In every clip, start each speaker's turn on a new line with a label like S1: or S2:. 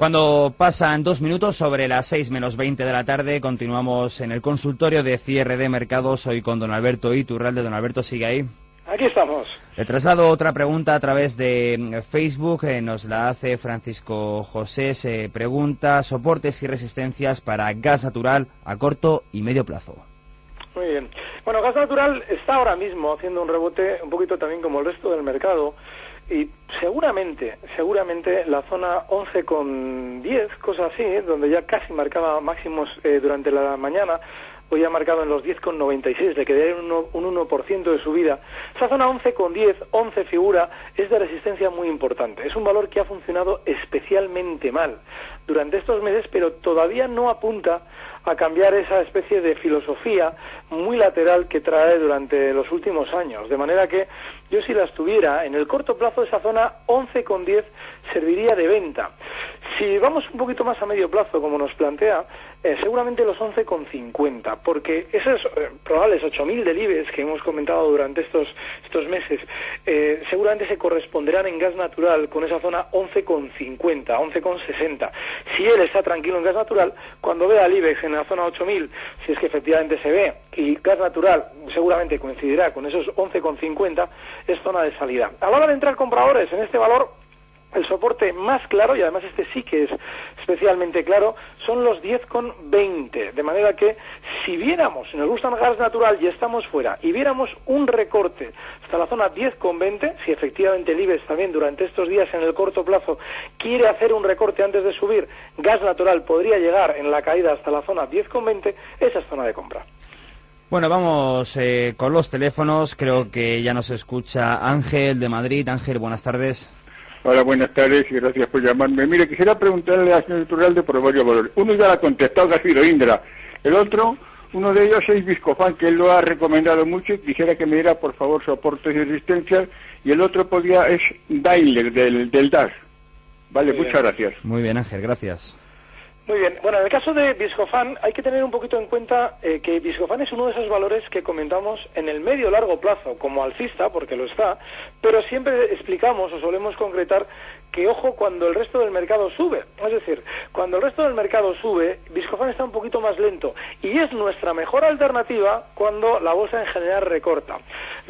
S1: Cuando pasan dos minutos sobre las seis menos veinte de la tarde, continuamos en el consultorio de cierre de mercados, hoy con don Alberto Iturralde. Don Alberto, ¿sigue ahí?
S2: Aquí estamos.
S1: Le traslado otra pregunta a través de mm, Facebook, eh, nos la hace Francisco José, se pregunta soportes y resistencias para gas natural a corto y medio plazo.
S2: Muy bien. Bueno, gas natural está ahora mismo haciendo un rebote un poquito también como el resto del mercado y seguramente, seguramente la zona 11 con 10, cosas así, donde ya casi marcaba máximos eh, durante la mañana, hoy ha marcado en los 10,96, le quedaría un 1%, un 1 de subida. Esa zona 11,10, 11 figura, es de resistencia muy importante. Es un valor que ha funcionado especialmente mal durante estos meses, pero todavía no apunta a cambiar esa especie de filosofía muy lateral que trae durante los últimos años. De manera que yo si las tuviera en el corto plazo esa zona 11,10 serviría de venta. Si vamos un poquito más a medio plazo, como nos plantea, eh, seguramente los 11,50, porque esos eh, probables 8.000 delibes que hemos comentado durante estos, estos meses, eh, seguramente se corresponderán en gas natural con esa zona 11,50, 11,60. Si él está tranquilo en gas natural, cuando vea al IBEX en la zona 8.000, si es que efectivamente se ve, y gas natural seguramente coincidirá con esos 11,50, es zona de salida. A la hora de entrar compradores en este valor, el soporte más claro, y además este sí que es especialmente claro, son los 10,20. De manera que si viéramos, si nos gusta el gas natural y estamos fuera, y viéramos un recorte hasta la zona 10,20, si efectivamente el IBEX también durante estos días en el corto plazo quiere hacer un recorte antes de subir, gas natural podría llegar en la caída hasta la zona 10,20, esa es zona de compra.
S1: Bueno, vamos eh, con los teléfonos. Creo que ya nos escucha Ángel de Madrid. Ángel, buenas tardes.
S3: Hola, buenas tardes y gracias por llamarme. Mire, quisiera preguntarle a señor Iturralde por varios valores. Uno ya ha contestado, Gafiro Indra. El otro, uno de ellos es Viscofan, que él lo ha recomendado mucho y quisiera que me diera, por favor, soportes y resistencias. Y el otro podía es Daimler, del, del DAS. Vale, muchas gracias.
S1: Muy bien, Ángel, gracias.
S2: Muy bien. Bueno, en el caso de Viscofan hay que tener un poquito en cuenta eh, que Viscofan es uno de esos valores que comentamos en el medio largo plazo como alcista, porque lo está, pero siempre explicamos o solemos concretar que ojo cuando el resto del mercado sube. Es decir, cuando el resto del mercado sube, Viscofan está un poquito más lento y es nuestra mejor alternativa cuando la bolsa en general recorta.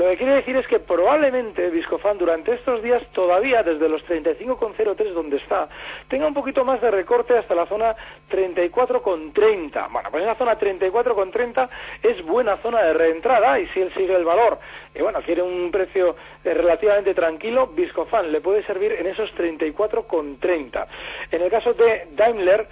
S2: Lo que quiere decir es que probablemente Viscofan durante estos días todavía desde los 35,03 donde está tenga un poquito más de recorte hasta la zona 34,30. Bueno, pues esa zona 34,30 es buena zona de reentrada y si él sigue el valor y bueno, quiere un precio eh, relativamente tranquilo, Viscofan le puede servir en esos 34,30. En el caso de Daimler,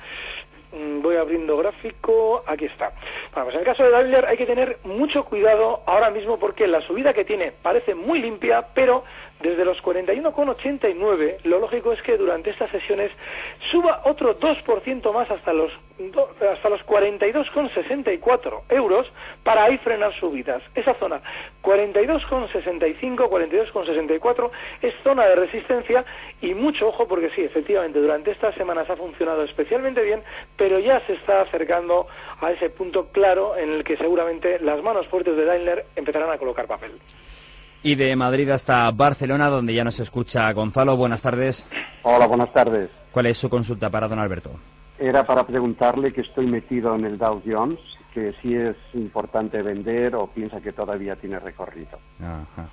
S2: voy abriendo gráfico, aquí está. Bueno, pues en el caso de Daimler hay que tener mucho cuidado ahora mismo porque la subida que tiene parece muy limpia, pero desde los 41,89, lo lógico es que durante estas sesiones suba otro 2% más hasta los, hasta los 42,64 euros para ahí frenar subidas. Esa zona, 42,65, 42,64, es zona de resistencia y mucho ojo porque sí, efectivamente, durante estas semanas ha funcionado especialmente bien, pero ya se está acercando a ese punto claro en el que seguramente las manos fuertes de Daimler empezarán a colocar papel.
S1: Y de Madrid hasta Barcelona, donde ya nos escucha Gonzalo. Buenas tardes.
S4: Hola, buenas tardes.
S1: ¿Cuál es su consulta para don Alberto?
S4: Era para preguntarle que estoy metido en el Dow Jones, que si es importante vender o piensa que todavía tiene recorrido.
S1: Ajá.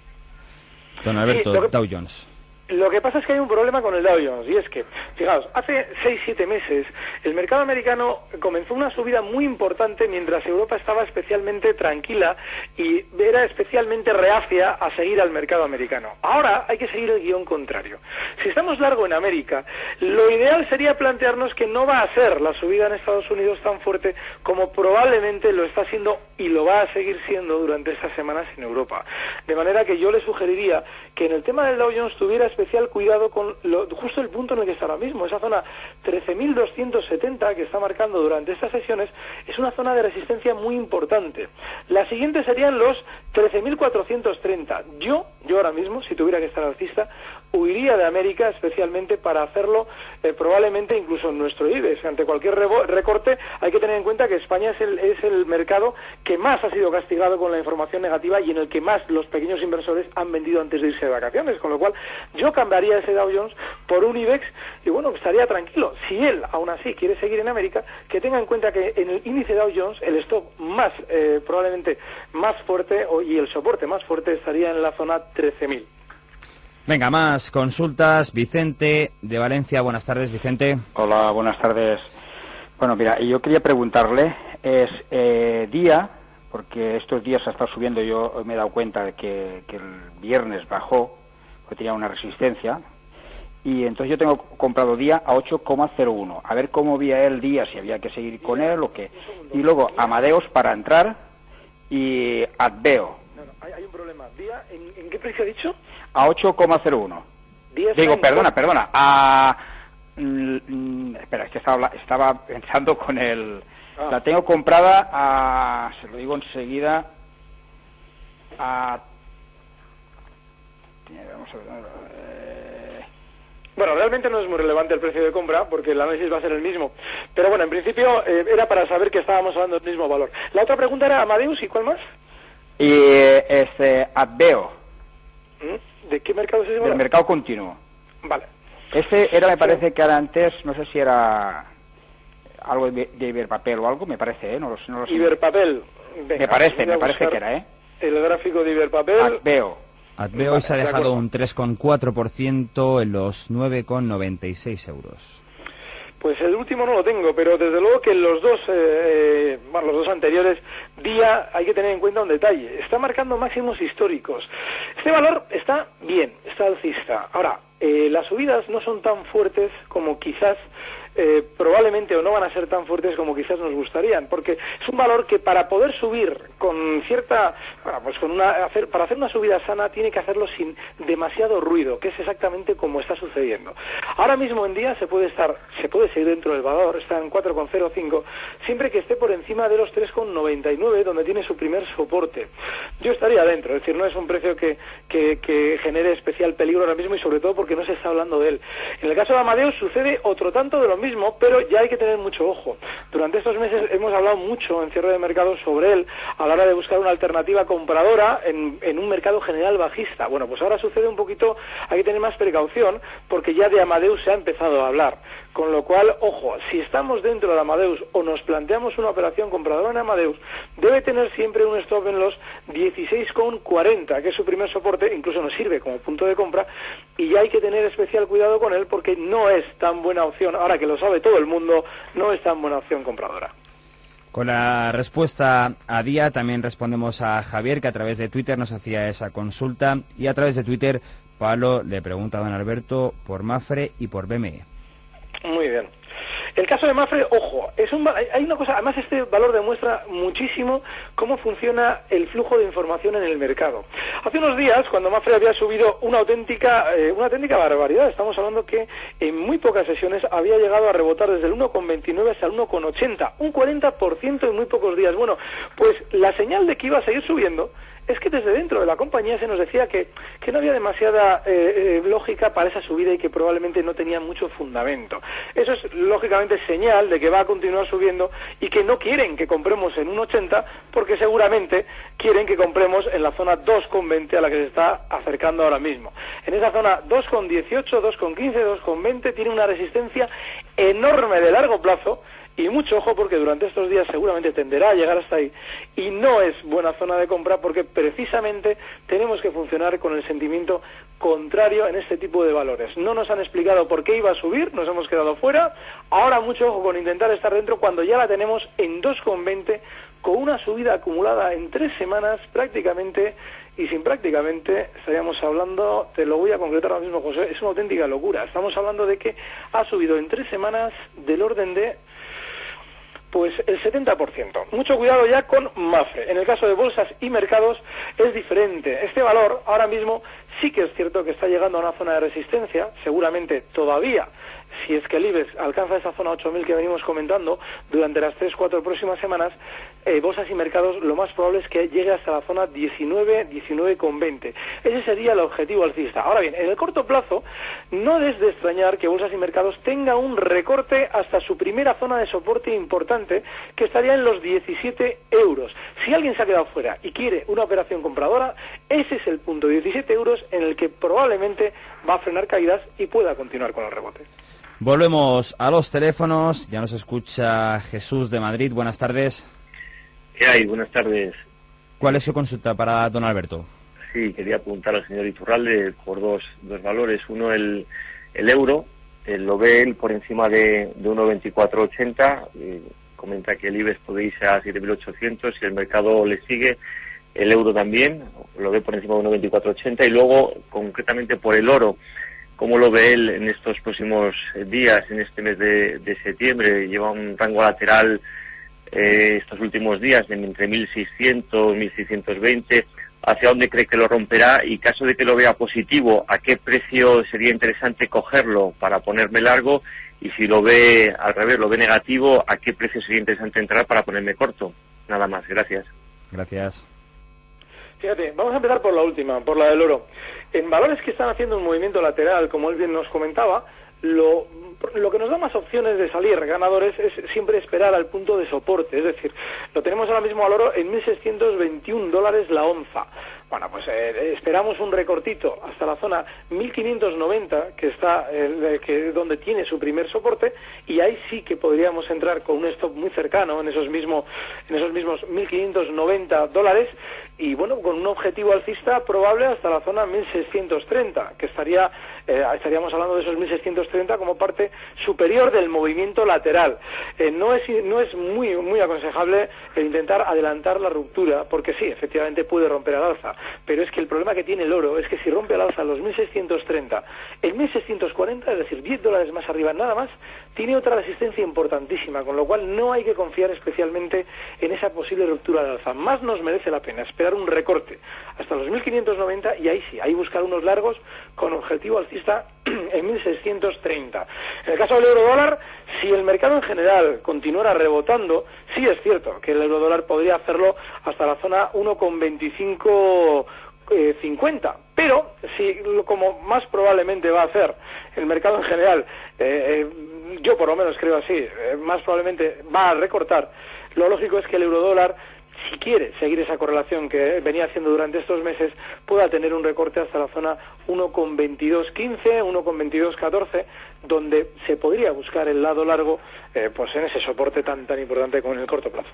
S1: Don Alberto, Dow Jones.
S2: Lo que pasa es que hay un problema con el Dow Jones y es que, fijaos, hace 6-7 meses el mercado americano comenzó una subida muy importante mientras Europa estaba especialmente tranquila y era especialmente reacia a seguir al mercado americano. Ahora hay que seguir el guion contrario. Si estamos largo en América, lo ideal sería plantearnos que no va a ser la subida en Estados Unidos tan fuerte como probablemente lo está siendo y lo va a seguir siendo durante estas semanas en Europa. De manera que yo le sugeriría que en el tema del Dow Jones tuviera especial cuidado con justo el punto en el que está ahora mismo. Esa zona 13.270 que está marcando durante estas sesiones es una zona de resistencia muy importante. La siguiente serían los 13.430. Yo, yo ahora mismo, si tuviera que estar alcista, huiría de América especialmente para hacerlo eh, probablemente incluso en nuestro IBEX. Ante cualquier recorte hay que tener en cuenta que España es el, es el mercado que más ha sido castigado con la información negativa y en el que más los pequeños inversores han vendido antes de irse de vacaciones. Con lo cual yo cambiaría ese Dow Jones por un IBEX y bueno, estaría tranquilo. Si él aún así quiere seguir en América, que tenga en cuenta que en el índice Dow Jones el stock más eh, probablemente más fuerte y el soporte más fuerte estaría en la zona 13.000.
S1: Venga, más consultas. Vicente de Valencia, buenas tardes, Vicente.
S5: Hola, buenas tardes. Bueno, mira, yo quería preguntarle, es eh, día, porque estos días ha estado subiendo, yo me he dado cuenta de que, el viernes bajó, porque tenía una resistencia, y entonces yo tengo comprado día a 8,01. A ver cómo veía el día, si había que seguir con él o qué. Y luego Amadeus para entrar y Adveo.
S2: No, no, hay, un problema. ¿Día en, qué precio ha dicho?
S5: A 8,01. Digo, perdona, perdona. A... Mm, espera, es que estaba, estaba pensando con el... Ah. La tengo comprada a... Se lo digo enseguida. A...
S2: Vamos a ver... Eh, bueno, realmente no es muy relevante el precio de compra porque el análisis va a ser el mismo. Pero bueno, en principio eh, era para saber que estábamos hablando del mismo valor. La otra pregunta era Amadeus y cuál más?
S5: Y este Adveo.
S2: ¿Mm? ¿De qué mercado es ese?
S5: Del mercado continuo.
S2: Vale.
S5: Ese era, me parece que era antes, no sé si era algo de, Iberpapel o algo, me parece, ¿eh? No, no
S2: Iberpapel.
S5: me parece, me parece que era, ¿eh?
S2: El gráfico de Iberpapel.
S5: Adveo.
S1: Adveo se ha dejado un 3,4% en los 9,96 euros.
S2: Pues el último no lo tengo, pero desde luego que los dos, eh, bueno, los dos anteriores, día, hay que tener en cuenta un detalle. Está marcando máximos históricos. Este valor está bien, está alcista. Ahora, eh, las subidas no son tan fuertes como quizás eh, probablemente o no van a ser tan fuertes como quizás nos gustarían, porque es un valor que para poder subir con cierta, pues con una, para hacer una subida sana tiene que hacerlo sin demasiado ruido, que es exactamente como está sucediendo. Ahora mismo en día se puede estar, se puede seguir dentro del valor, está en 4,05, siempre que esté por encima de los 3,99, donde tiene su primer soporte. Yo estaría dentro, es decir, no es un precio que, que, que genere especial peligro ahora mismo y sobre todo porque no se está hablando de él. En el caso de Amadeus sucede otro tanto de lo mismo pero ya hay que tener mucho ojo. Durante estos meses hemos hablado mucho en cierre de mercado sobre él a la hora de buscar una alternativa compradora en, en un mercado general bajista. Bueno, pues ahora sucede un poquito, hay que tener más precaución porque ya de Amadeus se ha empezado a hablar. Con lo cual, ojo, si estamos dentro de Amadeus o nos planteamos una operación compradora en Amadeus, debe tener siempre un stop en los 16,40, que es su primer soporte, incluso nos sirve como punto de compra, y ya hay que tener especial cuidado con él porque no es tan buena opción, ahora que lo sabe todo el mundo, no es tan buena opción compradora.
S1: Con la respuesta a día también respondemos a Javier, que a través de Twitter nos hacía esa consulta, y a través de Twitter Pablo le pregunta a don Alberto por Mafre y por BME.
S2: Muy bien. El caso de Mafre, ojo, es un, hay una cosa, además este valor demuestra muchísimo cómo funciona el flujo de información en el mercado. Hace unos días, cuando Mafre había subido una auténtica, eh, una auténtica barbaridad, estamos hablando que en muy pocas sesiones había llegado a rebotar desde el 1,29 hasta el 1,80, un 40% en muy pocos días. Bueno, pues la señal de que iba a seguir subiendo es que desde dentro de la compañía se nos decía que, que no había demasiada eh, eh, lógica para esa subida y que probablemente no tenía mucho fundamento. Eso es lógicamente señal de que va a continuar subiendo y que no quieren que compremos en un 80 porque seguramente quieren que compremos en la zona 2,20 a la que se está acercando ahora mismo. En esa zona 2,18, 2,15, 2,20 tiene una resistencia enorme de largo plazo y mucho ojo porque durante estos días seguramente tenderá a llegar hasta ahí y no es buena zona de compra porque precisamente tenemos que funcionar con el sentimiento contrario en este tipo de valores. No nos han explicado por qué iba a subir, nos hemos quedado fuera. Ahora mucho ojo con intentar estar dentro cuando ya la tenemos en 2,20 con una subida acumulada en tres semanas prácticamente y sin prácticamente estaríamos hablando, te lo voy a concretar ahora mismo José, es una auténtica locura. Estamos hablando de que ha subido en tres semanas del orden de pues el 70%. Mucho cuidado ya con Mafre. En el caso de bolsas y mercados es diferente. Este valor ahora mismo sí que es cierto que está llegando a una zona de resistencia, seguramente todavía si es que el IBEX alcanza esa zona 8.000 que venimos comentando durante las 3-4 próximas semanas, eh, bolsas y mercados lo más probable es que llegue hasta la zona 19, 19,20. Ese sería el objetivo alcista. Ahora bien, en el corto plazo, no es de extrañar que bolsas y mercados tenga un recorte hasta su primera zona de soporte importante, que estaría en los 17 euros. Si alguien se ha quedado fuera y quiere una operación compradora, ese es el punto 17 euros en el que probablemente va a frenar caídas y pueda continuar con el rebote.
S1: Volvemos a los teléfonos. Ya nos escucha Jesús de Madrid. Buenas tardes.
S6: ¿Qué hay? Buenas tardes.
S1: ¿Cuál es su consulta para don Alberto?
S6: Sí, quería preguntar al señor Iturralde por dos, dos valores. Uno, el, el euro. lo ve él por encima de, de 1,2480. Eh, comenta que el IBEX puede irse a 7.800. Si el mercado le sigue, el euro también. Lo ve por encima de 1,2480. Y luego, concretamente por el oro cómo lo ve él en estos próximos días, en este mes de, septiembre. Lleva un rango lateral eh, estos últimos días de entre 1.600 y 1.620. ¿Hacia dónde cree que lo romperá? Y caso de que lo vea positivo, ¿a qué precio sería interesante cogerlo para ponerme largo? Y si lo ve al revés, lo ve negativo, ¿a qué precio sería interesante entrar para ponerme corto? Nada más, gracias.
S1: Gracias.
S2: Fíjate, vamos a empezar por la última, por la del oro. En valores que están haciendo un movimiento lateral, como él bien nos comentaba, lo, lo que nos da más opciones de salir ganadores es siempre esperar al punto de soporte. Es decir, lo tenemos ahora mismo al oro en 1.621 dólares la onza. Bueno, pues eh, esperamos un recortito hasta la zona 1590, que está eh, que donde tiene su primer soporte, y ahí sí que podríamos entrar con un stop muy cercano en esos mismos en esos mismos 1590 dólares y bueno, con un objetivo alcista probable hasta la zona 1630, que estaría eh, estaríamos hablando de esos 1630 como parte superior del movimiento lateral. Eh, no es no es muy muy aconsejable el intentar adelantar la ruptura, porque sí, efectivamente puede romper al alza, pero es que el problema que tiene el oro es que si rompe al alza los 1630, el 1640, es decir, 10 dólares más arriba nada más, tiene otra resistencia importantísima, con lo cual no hay que confiar especialmente en esa posible ruptura de alza. Más nos merece la pena esperar un recorte hasta los 1590 y ahí sí, ahí buscar unos largos con objetivo alcista en 1630. En el caso del euro dólar, si el mercado en general continuara rebotando, sí es cierto que el euro dólar podría hacerlo hasta la zona 1,25 50. Pero, si como más probablemente va a hacer el mercado en general, eh, eh, yo por lo menos creo así, eh, más probablemente va a recortar, lo lógico es que el eurodólar si quiere seguir esa correlación que venía haciendo durante estos meses, pueda tener un recorte hasta la zona 1,2215, 1,2214, donde se podría buscar el lado largo pues en ese soporte tan tan importante como en el corto plazo.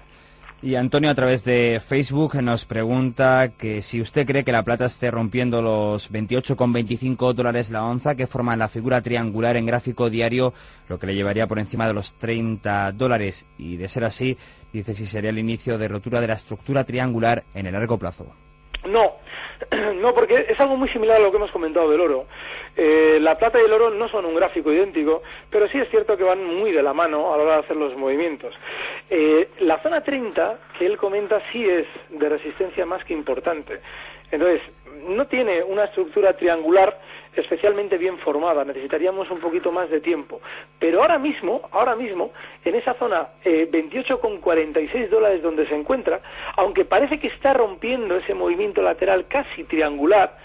S1: Y Antonio a través de Facebook nos pregunta que si usted cree que la plata esté rompiendo los 28,25 dólares la onza que forman la figura triangular en gráfico diario, lo que le llevaría por encima de los 30 dólares. Y de ser así, dice si sería el inicio de rotura de la estructura triangular en el largo plazo.
S2: No, no, porque es algo muy similar a lo que hemos comentado del oro. Eh, la plata y el oro no son un gráfico idéntico, pero sí es cierto que van muy de la mano a la hora de hacer los movimientos. Eh, la zona 30, que él comenta, sí es de resistencia más que importante. Entonces, no tiene una estructura triangular especialmente bien formada, necesitaríamos un poquito más de tiempo. Pero ahora mismo, ahora mismo, en esa zona eh, 28,46 dólares donde se encuentra, aunque parece que está rompiendo ese movimiento lateral casi triangular,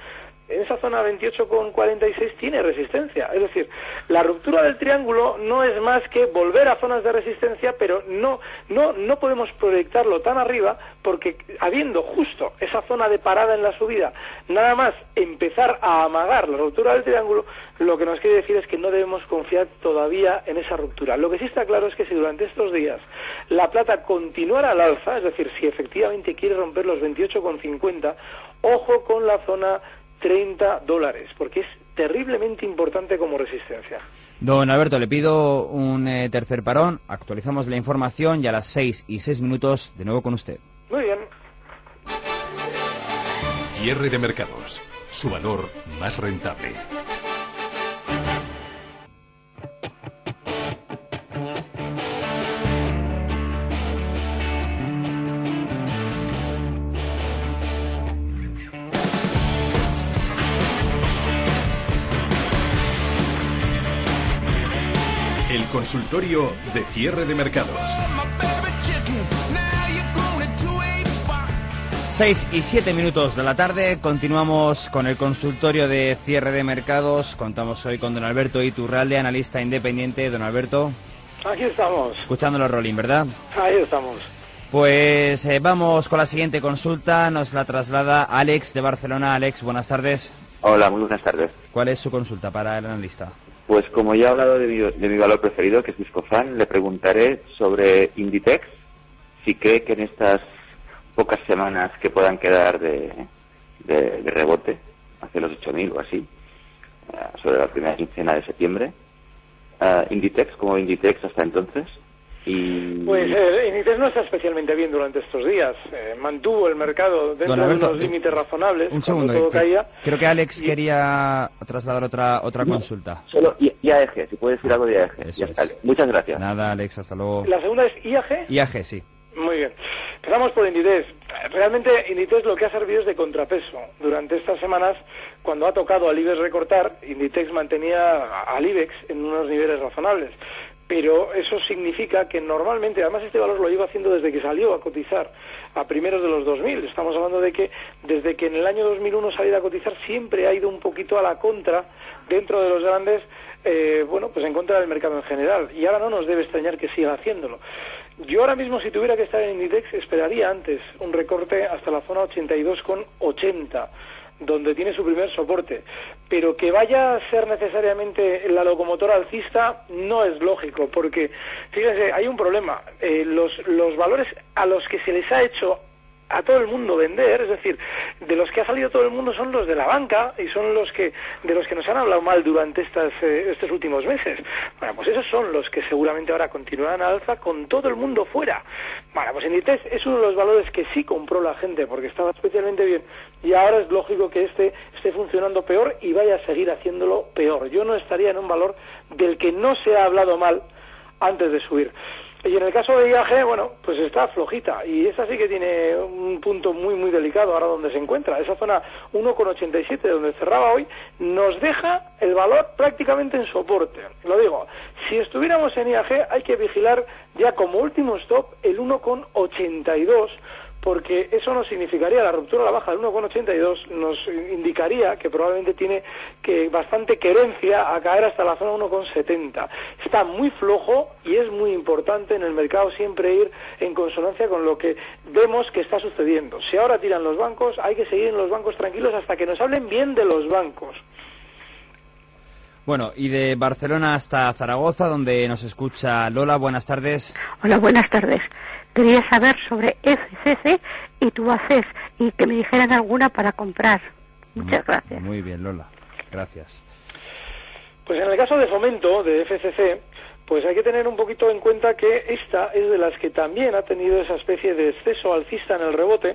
S2: en esa zona 28,46 tiene resistencia. Es decir, la ruptura del triángulo no es más que volver a zonas de resistencia, pero no, no, no podemos proyectarlo tan arriba porque habiendo justo esa zona de parada en la subida, nada más empezar a amagar la ruptura del triángulo, lo que nos quiere decir es que no debemos confiar todavía en esa ruptura. Lo que sí está claro es que si durante estos días la plata continuara al alza, es decir, si efectivamente quiere romper los 28,50, ojo con la zona 30 dólares, porque es terriblemente importante como resistencia.
S1: Don Alberto, le pido un eh, tercer parón, actualizamos la información y a las 6 y 6 minutos de nuevo con usted.
S2: Muy bien.
S7: Cierre de mercados, su valor más rentable. Consultorio de cierre de mercados.
S1: 6 y 7 minutos de la tarde, continuamos con el consultorio de cierre de mercados. Contamos hoy con don Alberto Iturralde, analista independiente. Don Alberto.
S2: Aquí estamos.
S1: Escuchando los rolling, ¿verdad?
S2: Ahí estamos.
S1: Pues eh, vamos con la siguiente consulta. Nos la traslada Alex de Barcelona. Alex, buenas tardes.
S8: Hola, muy buenas tardes.
S1: ¿Cuál es su consulta para el analista?
S8: Pues como ya he hablado de mi, de mi valor preferido, que es Viscofan, le preguntaré sobre Inditex, si cree que en estas pocas semanas que puedan quedar de, de, rebote, hacia los 8.000 o así, eh, sobre la primera quincena de septiembre, eh, Inditex como Inditex hasta entonces, y
S2: Pues eh, Inditex no está especialmente bien durante estos días. Eh, mantuvo el mercado dentro
S1: Don
S2: de
S1: Alberto,
S2: unos límites razonables.
S1: Un segundo.
S2: todo
S1: que-
S2: caía.
S1: creo que Alex
S2: Y-
S1: quería trasladar otra otra consulta.
S8: solo I- IAEG, si puede decir algo de Ya
S1: es.
S8: Muchas gracias.
S1: Nada, Alex, hasta luego.
S2: La segunda es IAG.
S1: IAG, sí.
S2: Muy bien. Empezamos por Inditex. Realmente Inditex lo que ha servido es de contrapeso. Durante estas semanas, cuando ha tocado al IBEX recortar, Inditex mantenía al IBEX en unos niveles razonables. Pero eso significa que normalmente, además este valor lo lleva haciendo desde que salió a cotizar a primeros de los 2000. Estamos hablando de que desde que en el año 2001 salió a cotizar siempre ha ido un poquito a la contra dentro de los grandes, eh, bueno, pues en contra del mercado en general. Y ahora no nos debe extrañar que siga haciéndolo. Yo ahora mismo, si tuviera que estar en Inditex, esperaría antes un recorte hasta la zona 82,80, donde tiene su primer soporte. Pero que vaya a ser necesariamente la locomotora alcista no es lógico, porque, fíjense, hay un problema. Eh, los, los valores a los que se les ha hecho a todo el mundo vender, es decir, de los que ha salido todo el mundo son los de la banca y son los que de los que nos han hablado mal durante estas, eh, estos últimos meses. Bueno, pues esos son los que seguramente ahora continuarán alza con todo el mundo fuera. Bueno, pues Inditex es uno de los valores que sí compró la gente porque estaba especialmente bien y ahora es lógico que este esté funcionando peor y vaya a seguir haciéndolo peor. Yo no estaría en un valor del que no se ha hablado mal antes de subir. Y en el caso de IAG, bueno, pues está flojita. Y esa sí que tiene un punto muy, muy delicado ahora donde se encuentra. Esa zona 1,87 donde cerraba hoy nos deja el valor prácticamente en soporte. Lo digo, si estuviéramos en IAG hay que vigilar ya como último stop el 1,82 porque eso nos significaría la ruptura a la baja del 1,82 nos indicaría que probablemente tiene que bastante querencia a caer hasta la zona 1,70. Está muy flojo y es muy importante en el mercado siempre ir en consonancia con lo que vemos que está sucediendo. Si ahora tiran los bancos, hay que seguir en los bancos tranquilos hasta que nos hablen bien de los bancos.
S1: Bueno, y de Barcelona hasta Zaragoza, donde nos escucha Lola. Buenas tardes.
S9: Hola, buenas tardes. Quería saber sobre FCC y Tubaces y que me dijeran alguna para comprar. Muchas gracias.
S1: Muy bien, Lola. Gracias.
S2: Pues en el caso de fomento de FCC, pues hay que tener un poquito en cuenta que esta es de las que también ha tenido esa especie de exceso alcista en el rebote.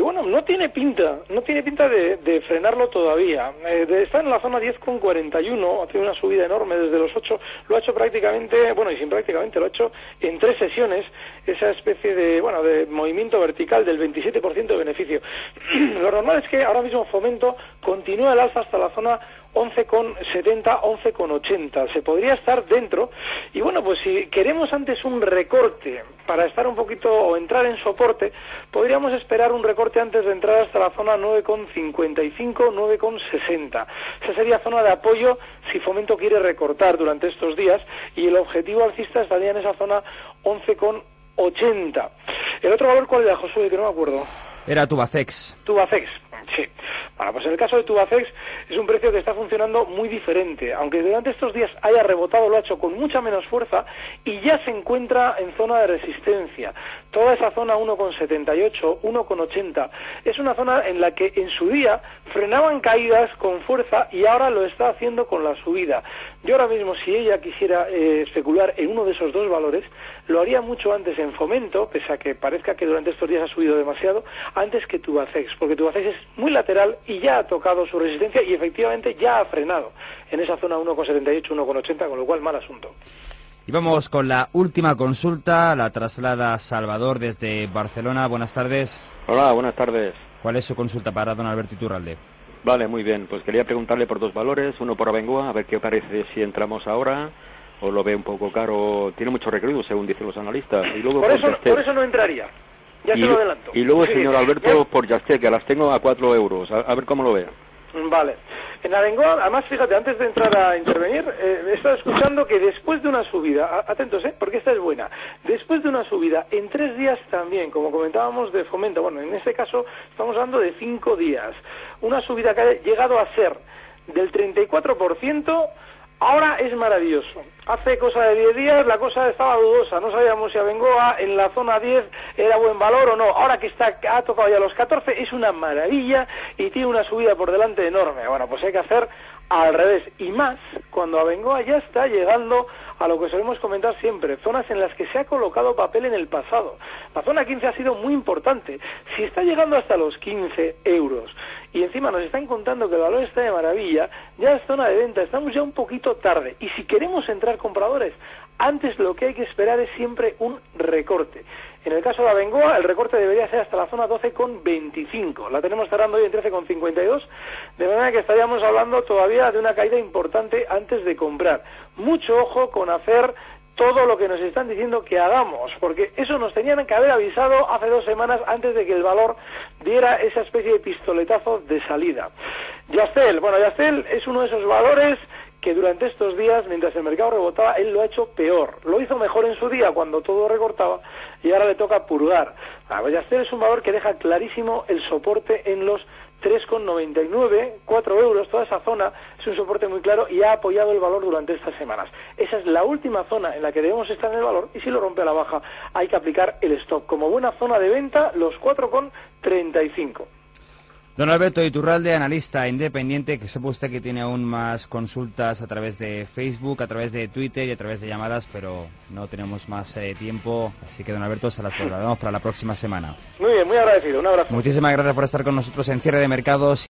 S2: Y bueno, no tiene pinta, no tiene pinta de, de frenarlo todavía. Eh, de- está en la zona 10,41, ha tenido una subida enorme desde los 8, lo ha hecho prácticamente, bueno, y sin prácticamente, lo ha hecho en tres sesiones, esa especie de, bueno, de movimiento vertical del 27% de beneficio. lo normal es que ahora mismo Fomento continúa el alza hasta la zona 11,70, 11,80. Se podría estar dentro. Y bueno, pues si queremos antes un recorte para estar un poquito o entrar en soporte, podríamos esperar un recorte antes de entrar hasta la zona 9,55, 9,60. Esa sería zona de apoyo si Fomento quiere recortar durante estos días y el objetivo alcista estaría en esa zona 11,80. El otro valor, ¿cuál era, Josué? Que no me acuerdo.
S1: Era Tubacex.
S2: Tubacex. Bueno, pues en el caso de Tubacex es un precio que está funcionando muy diferente. Aunque durante estos días haya rebotado, lo ha hecho con mucha menos fuerza y ya se encuentra en zona de resistencia. Toda esa zona 1,78, 1,80 es una zona en la que en su día frenaban caídas con fuerza y ahora lo está haciendo con la subida. Yo ahora mismo, si ella quisiera eh, especular en uno de esos dos valores, lo haría mucho antes en fomento, pese a que parezca que durante estos días ha subido demasiado, antes que Tubacex, porque Tubacex es muy lateral y ya ha tocado su resistencia y efectivamente ya ha frenado en esa zona 1,78, 1,80, con lo cual mal asunto.
S1: Y vamos con la última consulta, la traslada Salvador desde Barcelona. Buenas tardes.
S10: Hola, buenas tardes.
S1: ¿Cuál es su consulta para don Alberto Iturralde?
S10: Vale, muy bien. Pues quería preguntarle por dos valores. Uno por Abengoa, a ver qué parece si entramos ahora o lo ve un poco caro. Tiene mucho recorrido, según dicen los analistas. Y luego
S2: Por eso,
S10: Testel.
S2: por eso no entraría. Ya
S10: y,
S2: se lo adelanto.
S10: y luego,
S2: Sí.
S10: señor Alberto, por Yastel, que las tengo a 4 euros. A, a ver cómo lo ve.
S2: Vale. En Abengoa, además, fíjate, antes de entrar a intervenir, eh, he estado escuchando que después de una subida, atentos, ¿eh? porque esta es buena, después de una subida, en tres días también, como comentábamos de fomento, bueno, en este caso estamos hablando de cinco días, una subida que ha llegado a ser del 34%, ahora es maravilloso. Hace cosa de 10 días la cosa estaba dudosa, no sabíamos si Abengoa en la zona 10 era buen valor o no. Ahora que está ha tocado ya los 14 es una maravilla y tiene una subida por delante enorme. Bueno, pues hay que hacer al revés y más cuando Abengoa ya está llegando a lo que solemos comentar siempre, zonas en las que se ha colocado papel en el pasado. La zona 15 ha sido muy importante. Si está llegando hasta los 15 euros y encima nos están contando que el valor está de maravilla, ya es zona de venta, estamos ya un poquito tarde. Y si queremos entrar compradores, antes lo que hay que esperar es siempre un recorte. En el caso de Abengoa, el recorte debería ser hasta la zona 12,25. La tenemos cerrando hoy en 13,52, de manera que estaríamos hablando todavía de una caída importante antes de comprar. Mucho ojo con hacer todo lo que nos están diciendo que hagamos, porque eso nos tenían que haber avisado hace dos semanas antes de que el valor diera esa especie de pistoletazo de salida. Yastel, bueno, Yastel es uno de esos valores que durante estos días, mientras el mercado rebotaba, él lo ha hecho peor. Lo hizo mejor en su día cuando todo recortaba y ahora le toca purgar. Yastel es un valor que deja clarísimo el soporte en los 3,99, 4 euros, toda esa zona es un soporte muy claro y ha apoyado el valor durante estas semanas. Esa es la última zona en la que debemos estar en el valor y si lo rompe a la baja hay que aplicar el stop. Como buena zona de venta, los 4,35.
S1: Don Alberto Iturralde, analista independiente, que sepa usted que tiene aún más consultas a través de Facebook, a través de Twitter y a través de llamadas, pero no tenemos más eh, tiempo, así que don Alberto se las trasladamos para la próxima semana.
S2: Muy bien, muy agradecido. Un abrazo.
S1: Muchísimas gracias por estar con nosotros en Cierre de Mercados.